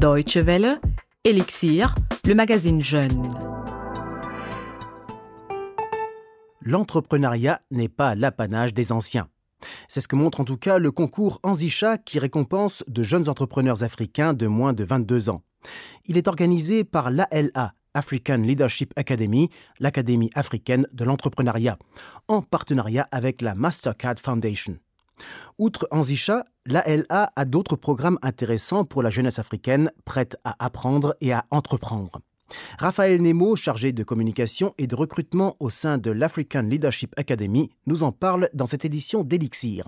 Deutsche Welle, Elixir, le magazine Jeune. L'entrepreneuriat n'est pas l'apanage des anciens. C'est ce que montre en tout cas le concours Anzicha qui récompense de jeunes entrepreneurs africains de moins de 22 ans. Il est organisé par l'ALA, African Leadership Academy, l'Académie africaine de l'entrepreneuriat, en partenariat avec la Mastercard Foundation. Outre Anzicha, l'ALA a d'autres programmes intéressants pour la jeunesse africaine prête à apprendre et à entreprendre. Raphaël Nemo, chargé de communication et de recrutement au sein de l'African Leadership Academy, nous en parle dans cette édition d'Elixir.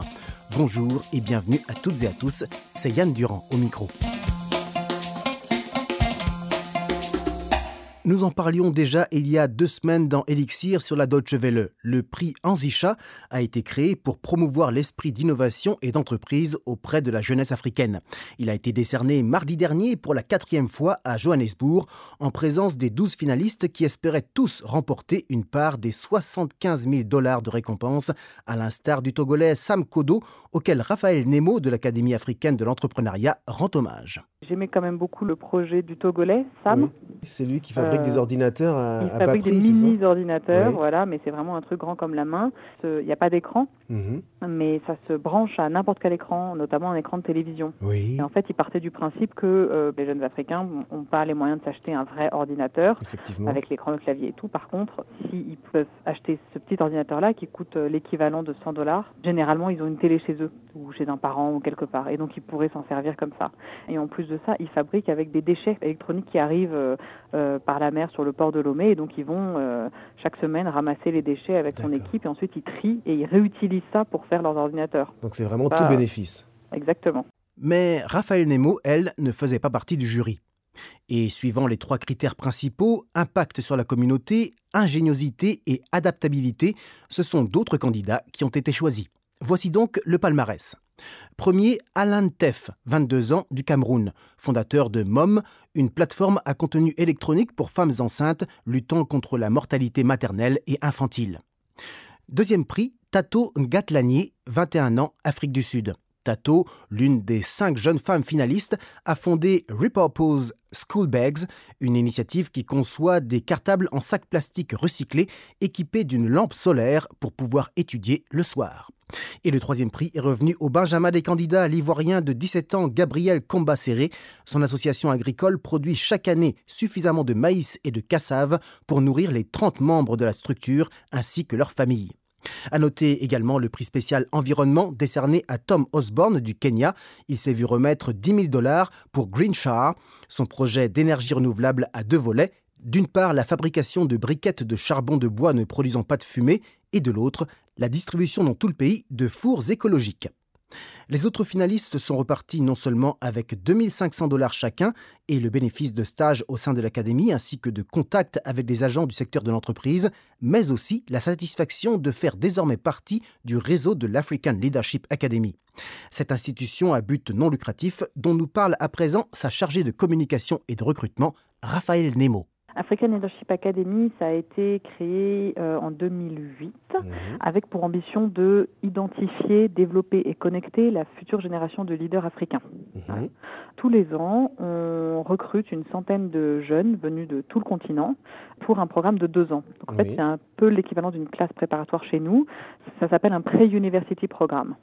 Bonjour et bienvenue à toutes et à tous, c'est Yann Durand au micro. Nous en parlions déjà il y a deux semaines dans Elixir sur la Deutsche Welle. Le prix Anzicha a été créé pour promouvoir l'esprit d'innovation et d'entreprise auprès de la jeunesse africaine. Il a été décerné mardi dernier pour la quatrième fois à Johannesburg en présence des douze finalistes qui espéraient tous remporter une part des 75 000 dollars de récompense à l'instar du Togolais Sam Kodo auquel Raphaël Nemo de l'Académie africaine de l'entrepreneuriat rend hommage. J'aimais quand même beaucoup le projet du Togolais, Sam. C'est lui qui fabrique des ordinateurs à, Il à fabrique des mini-ordinateurs, Oui. voilà, mais c'est vraiment un truc grand comme la main. Il n'y a pas d'écran, Mhm. Mais ça se branche à n'importe quel écran, notamment un écran de télévision. Oui, Et en fait, il partait du principe que euh, les jeunes Africains n'ont pas les moyens de s'acheter un vrai ordinateur avec l'écran, le clavier et tout. Par contre, s'ils peuvent acheter ce petit ordinateur-là qui coûte euh, l'équivalent de 100 dollars, généralement, ils ont une télé chez eux ou chez un parent ou quelque part. Et donc, ils pourraient s'en servir comme ça. Et en plus de ça, ils fabriquent avec des déchets électroniques qui arrivent euh, par la mer sur le port de Lomé. Et donc, ils vont euh, chaque semaine ramasser les déchets avec son équipe et ensuite ils trient et ils réutilisent ça pour faire leurs ordinateurs. Donc c'est vraiment Pas- tout bénéfice. Exactement. Mais Raphaël Nemo, elle, ne faisait pas partie du jury. Et suivant les trois critères principaux, impact sur la communauté, ingéniosité et adaptabilité, ce sont d'autres candidats qui ont été choisis. Voici donc le palmarès. Premier, Alan Teff, 22 ans, du Cameroun, fondateur de MOM, une plateforme à contenu électronique pour femmes enceintes luttant contre la mortalité maternelle et infantile. Deuxième prix, Tato Ngatlanier, 21 ans, Afrique du Sud. Tato, l'une des cinq jeunes femmes finalistes, a fondé Repurpose School Bags, une initiative qui conçoit des cartables en sac plastique recyclés équipés d'une lampe solaire pour pouvoir étudier le soir. Et le troisième prix est revenu au Benjamin des candidats, l'ivoirien de 17 ans Gabriel Combacéré. Son association agricole produit chaque année suffisamment de maïs et de cassave pour nourrir les 30 membres de la structure ainsi que leurs familles. À noter également le prix spécial environnement décerné à Tom Osborne du Kenya. Il s'est vu remettre 10 000 dollars pour Green son projet d'énergie renouvelable à deux volets. D'une part, la fabrication de briquettes de charbon de bois ne produisant pas de fumée, et de l'autre, la distribution dans tout le pays de fours écologiques. Les autres finalistes sont repartis non seulement avec 2500 dollars chacun et le bénéfice de stage au sein de l'académie ainsi que de contacts avec des agents du secteur de l'entreprise, mais aussi la satisfaction de faire désormais partie du réseau de l'African Leadership Academy. Cette institution à but non lucratif dont nous parle à présent sa chargée de communication et de recrutement, Raphaël Nemo. African Leadership Academy, ça a été créé euh, en 2008 Mhm. avec pour ambition de identifier, développer et connecter la future génération de leaders africains. Mhm. Tous les ans, on recrute une centaine de jeunes venus de tout le continent pour un programme de deux ans. Donc, en fait, c'est un peu l'équivalent d'une classe préparatoire chez nous. Ça s'appelle un Pre-University Programme.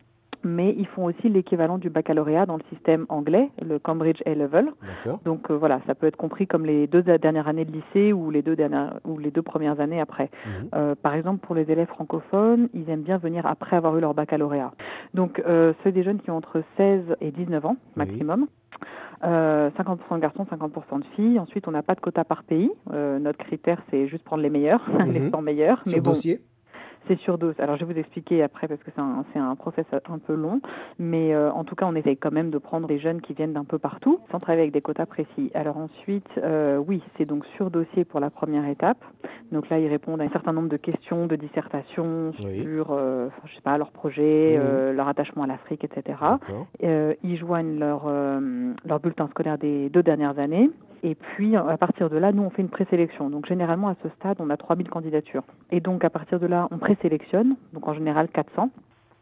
Mais ils font aussi l'équivalent du baccalauréat dans le système anglais, le Cambridge A-Level. Donc euh, voilà, ça peut être compris comme les deux dernières années de lycée ou les deux, dernières, ou les deux premières années après. Mhm. Euh, par exemple, pour les élèves francophones, ils aiment bien venir après avoir eu leur baccalauréat. Donc, euh, c'est des jeunes qui ont entre 16 et 19 ans maximum. Euh, 50% de garçons, 50% de filles. Ensuite, on n'a pas de quota par pays. Euh, notre critère, c'est juste prendre les meilleurs, les Mhm. 100 meilleurs. Sur Mais bon, dossier c'est sur dose. Alors, je vais vous expliquer après parce que c'est un, c'est un process un peu long. Mais euh, en tout cas, on essaye quand même de prendre des jeunes qui viennent d'un peu partout, sans travailler avec des quotas précis. Alors ensuite, euh, oui, c'est donc sur dossier pour la première étape. Donc là, ils répondent à un certain nombre de questions, de dissertations Oui. sur, euh, je sais pas, leur projet, Mhm. leur attachement à l'Afrique, etc. Ils joignent leur, leur bulletin scolaire des deux dernières années. Et puis, à partir de là, nous, on fait une présélection. Donc, généralement, à ce stade, on a 3000 candidatures. Et donc, à partir de là, on présélectionne, donc en général 400.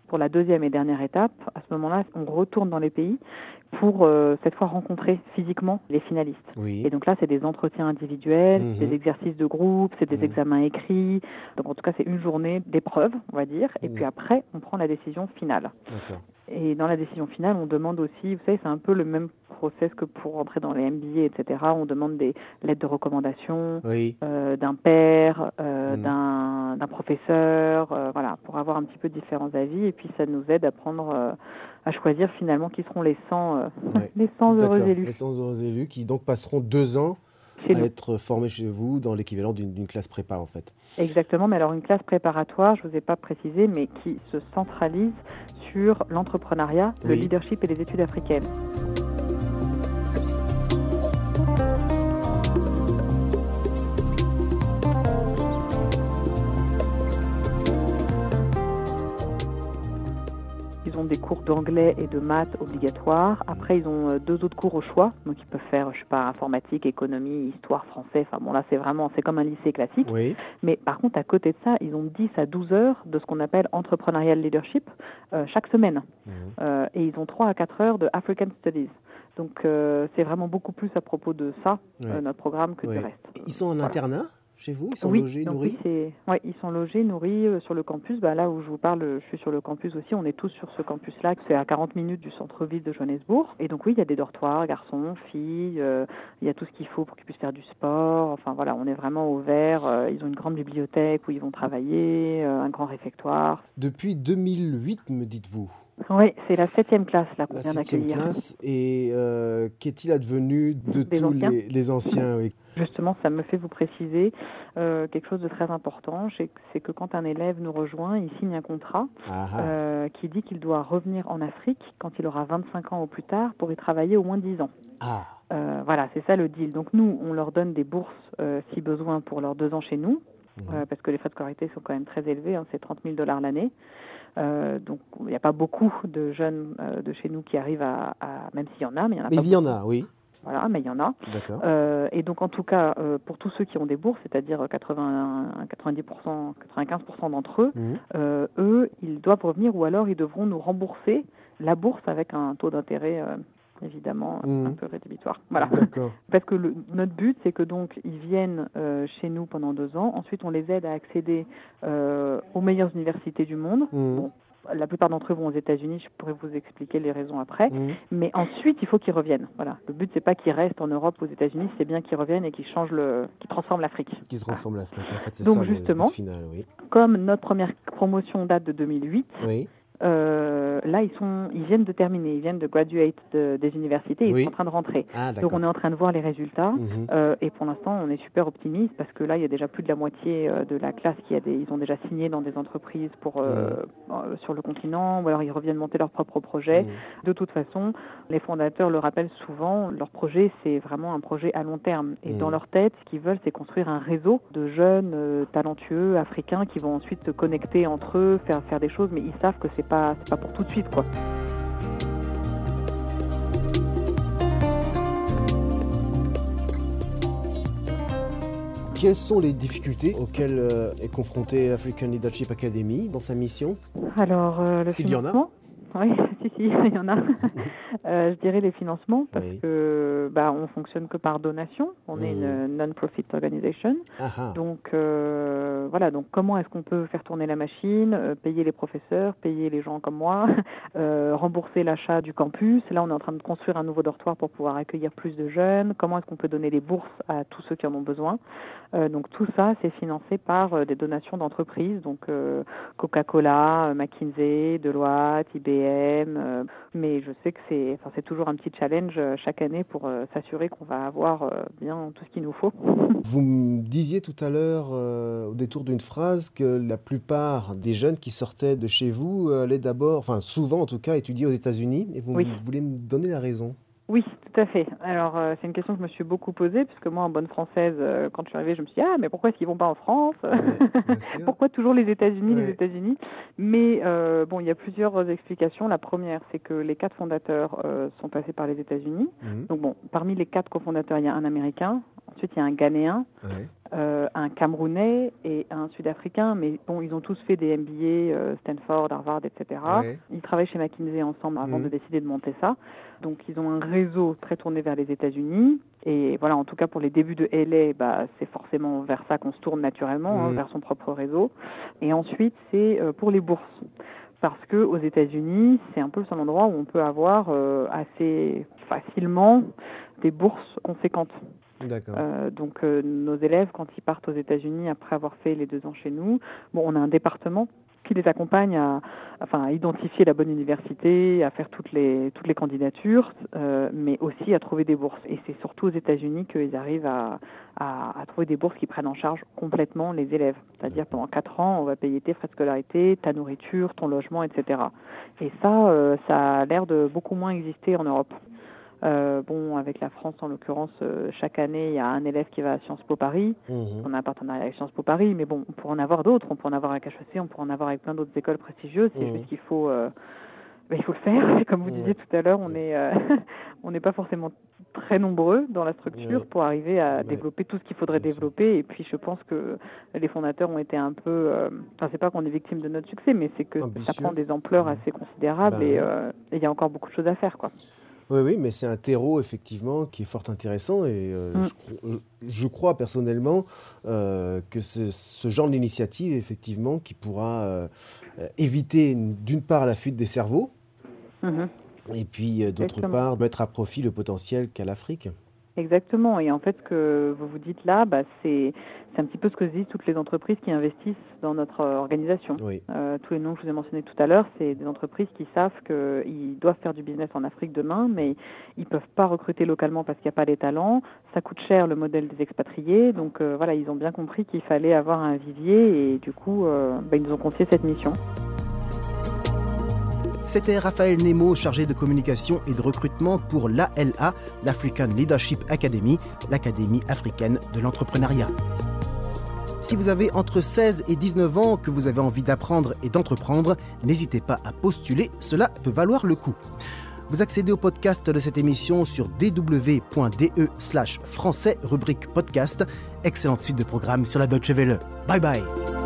pour la deuxième et dernière étape, à ce moment-là, on retourne dans les pays pour euh, cette fois rencontrer physiquement les finalistes. Oui. Et donc là, c'est des entretiens individuels, Mhm. des exercices de groupe, c'est des Mhm. examens écrits. Donc en tout cas, c'est une journée d'épreuve, on va dire. Et puis après, on prend la décision finale. Et dans la décision finale, on demande aussi, vous savez, c'est un peu le même process que pour entrer dans les MBA, etc. On demande des lettres de recommandation, Oui. euh, d'un père, euh, Mhm. d'un, d'un professeur, euh, voilà, pour avoir un petit peu différents avis. Et puis ça nous aide à prendre, euh, à choisir finalement qui seront les 100, euh, Ouais. les 100 heureux D'accord. élus Les 100 heureux élus qui donc passeront deux ans à nous. être formés chez vous dans l'équivalent d'une classe prépa en fait. Exactement, mais alors une classe préparatoire, je ne vous ai pas précisé, mais qui se centralise sur l'entrepreneuriat, le leadership et les études africaines. Ils ont des cours d'anglais et de maths obligatoires. Après, ils ont euh, deux autres cours au choix. Donc, ils peuvent faire, je sais pas, informatique, économie, histoire, français. Enfin, bon, là, c'est vraiment, c'est comme un lycée classique. Oui. Mais par contre, à côté de ça, ils ont 10 à 12 heures de ce qu'on appelle entrepreneurial leadership euh, chaque semaine. Mhm. Euh, et ils ont 3 à 4 heures de African Studies. Donc, euh, c'est vraiment beaucoup plus à propos de ça, Ouais. euh, notre programme, que Ouais. du reste. Ils sont en Voilà. internat? Chez vous Ils sont oui, logés, nourris oui, ils sont logés, nourris euh, sur le campus. Bah, là où je vous parle, je suis sur le campus aussi. On est tous sur ce campus-là. C'est à 40 minutes du centre-ville de Johannesburg. Et donc oui, il y a des dortoirs, garçons, filles. euh, il y a tout ce qu'il faut pour qu'ils puissent faire du sport. Enfin voilà, on est vraiment ouvert. Euh, ils ont une grande bibliothèque où ils vont travailler, euh, un grand réfectoire. Depuis 2008, me dites-vous? Oui, c'est la septième classe là qu'on La vient septième d'accueillir. classe. Et euh, qu'est-il advenu de tous anciens les, les anciens oui. Justement, ça me fait vous préciser euh, quelque chose de très important. C'est que- quand un élève nous rejoint, il signe un contrat euh, qui dit qu'il doit revenir en Afrique quand il aura 25 ans au plus tard pour y travailler au moins 10 ans. Ah, voilà, c'est ça le deal. Donc nous, on leur donne des bourses si besoin pour leurs deux ans chez nous, euh, parce que les frais de scolarité sont quand même très élevés, hein, c'est 30 000 dollars l'année. Euh, donc il n'y a pas beaucoup de jeunes euh, de chez nous qui arrivent à, à- même s'il y en a, mais il y en a Mais pas il y en a, oui. Voilà, mais il y en a. D'accord. Euh, et donc en tout cas, pour tous ceux qui ont des bourses, c'est-à-dire 80, 90%, 95% d'entre eux, Mhm. eux, ils doivent revenir ou alors ils devront nous rembourser la bourse avec un taux d'intérêt évidemment un peu rédhibitoire. Voilà. Parce que le- notre but, c'est que donc ils viennent euh, chez nous pendant deux ans. Ensuite, on les aide à accéder euh, aux meilleures universités du monde. Bon, la plupart d'entre eux vont aux États-Unis. Je pourrais vous expliquer les raisons après. Mhm. Mais ensuite, il faut qu'ils reviennent. Voilà. Le but, c'est pas qu'ils restent en Europe, aux États-Unis. C'est bien qu'ils reviennent et qu'ils changent le, qu'ils transforment l'Afrique. Qui transforme l'Afrique. En fait, c'est Donc, ça le- le justement- but final, oui. Comme notre première promotion date de 2008, Oui. euh, là, ils sont, ils viennent de terminer, ils viennent de graduate de- des universités, ils Oui. sont en train de rentrer. Ah, Donc, on est en train de voir les résultats. Mhm. Euh, et pour l'instant, on est super optimiste parce que là, il y a déjà plus de la moitié euh, de la classe qui a des, ils ont déjà signé dans des entreprises pour euh, euh, sur le continent, ou alors ils reviennent monter leur propre projet. Mhm. De toute façon, les fondateurs le rappellent souvent, leur projet, c'est vraiment un projet à long terme. Et Mhm. dans leur tête, ce qu'ils veulent, c'est construire un réseau de jeunes euh, talentueux africains qui vont ensuite se connecter entre eux, faire faire des choses, mais ils savent que c'est pas pas pour tout de suite, quoi. Quelles sont les difficultés auxquelles euh, est confrontée l'African Leadership Academy dans sa mission? Alors, euh, le S'il y en a. Oui, si, si, il y en a. Euh, je dirais les financements, parce Oui. que bah, on fonctionne que par donation. On est une non-profit organization. Ah, ah. Donc, euh, voilà. Donc, comment est-ce qu'on peut faire tourner la machine, euh, payer les professeurs, payer les gens comme moi, rembourser l'achat du campus? Là, on est en train de construire un nouveau dortoir pour pouvoir accueillir plus de jeunes. Comment est-ce qu'on peut donner des bourses à tous ceux qui en ont besoin? Donc, tout ça, c'est financé par des donations d'entreprises. Donc, Coca-Cola, McKinsey, Deloitte, IBM. Euh, mais je sais que c'est, enfin, c'est toujours un petit challenge euh, chaque année pour euh, s'assurer qu'on va avoir euh, bien tout ce qu'il nous faut. Vous me disiez tout à l'heure, euh, au détour d'une phrase, que la plupart des jeunes qui sortaient de chez vous euh, allaient d'abord, enfin souvent en tout cas, étudier aux États-Unis. Et vous voulez me donner la raison Oui, tout à fait. Alors, euh, c'est une question que je me suis beaucoup posée, puisque moi, en bonne française, euh, quand je suis arrivée, je me suis dit, ah, mais pourquoi est-ce qu'ils vont pas en France. Pourquoi toujours les États-Unis, Ouais. les États-Unis? Mais euh, bon, il y a plusieurs explications. La première, c'est que les quatre fondateurs euh, sont passés par les États-Unis. Mhm. Donc bon, parmi les quatre cofondateurs, il y a un Américain, ensuite il y a un Ghanéen, Ouais. Euh, un Camerounais et un Sud-Africain, mais bon, ils ont tous fait des MBA, euh, Stanford, Harvard, etc. Ouais. Ils travaillent chez McKinsey ensemble avant Mhm. de décider de monter ça. Donc ils ont un réseau très tourné vers les États-Unis. Et voilà, en tout cas pour les débuts de LA, bah, c'est forcément vers ça qu'on se tourne naturellement, hein, Mhm. vers son propre réseau. Et ensuite, c'est euh, pour les bourses. Parce que aux États-Unis, c'est un peu le seul endroit où on peut avoir euh, assez facilement des bourses conséquentes. Euh, donc euh, nos élèves, quand ils partent aux États-Unis après avoir fait les deux ans chez nous, bon, on a un département qui les accompagne à, enfin, à identifier la bonne université, à faire toutes les toutes les candidatures, euh, mais aussi à trouver des bourses. Et c'est surtout aux États-Unis qu'ils arrivent à, à, à trouver des bourses qui prennent en charge complètement les élèves. C'est-à-dire pendant quatre ans, on va payer tes frais de scolarité, ta nourriture, ton logement, etc. Et ça, euh, ça a l'air de beaucoup moins exister en Europe. Euh, bon, avec la France en l'occurrence, euh, chaque année, il y a un élève qui va à Sciences Po Paris. Mhm. On a un partenariat avec Sciences Po Paris, mais bon, on pourrait en avoir d'autres. On pourrait en avoir avec HEC, on pourrait en avoir avec plein d'autres écoles prestigieuses. C'est Mhm. juste qu'il faut, euh, ben, il faut le faire. Et comme vous disiez tout à l'heure, on est, on n'est pas forcément très nombreux dans la structure pour arriver à développer tout ce qu'il faudrait développer. Et puis, je pense que les fondateurs ont été un peu, enfin, c'est pas qu'on est victime de notre succès, mais c'est que ça prend des ampleurs assez considérables Bah et il y a encore beaucoup de choses à faire, quoi. Oui, oui, mais c'est un terreau effectivement qui est fort intéressant et euh, Mm. je, euh, je crois personnellement euh, que c'est ce genre d'initiative effectivement qui pourra euh, éviter d'une part la fuite des cerveaux Mhm. et puis d'autre part mettre à profit le potentiel qu'a l'Afrique. Exactement. Et en fait, ce que vous vous dites là, bah, c'est c'est un petit peu ce que disent toutes les entreprises qui investissent dans notre organisation. Oui. Euh, tous les noms que je vous ai mentionnés tout à l'heure, c'est des entreprises qui savent qu'ils doivent faire du business en Afrique demain, mais ils peuvent pas recruter localement parce qu'il n'y a pas les talents. Ça coûte cher le modèle des expatriés. Donc euh, voilà, ils ont bien compris qu'il fallait avoir un vivier et du coup, euh, bah, ils nous ont confié cette mission. C'était Raphaël Nemo, chargé de communication et de recrutement pour l'ALA, l'African Leadership Academy, l'Académie africaine de l'entrepreneuriat. Si vous avez entre 16 et 19 ans, que vous avez envie d'apprendre et d'entreprendre, n'hésitez pas à postuler, cela peut valoir le coup. Vous accédez au podcast de cette émission sur dw.de slash français rubrique podcast. Excellente suite de programmes sur la Deutsche Welle. Bye bye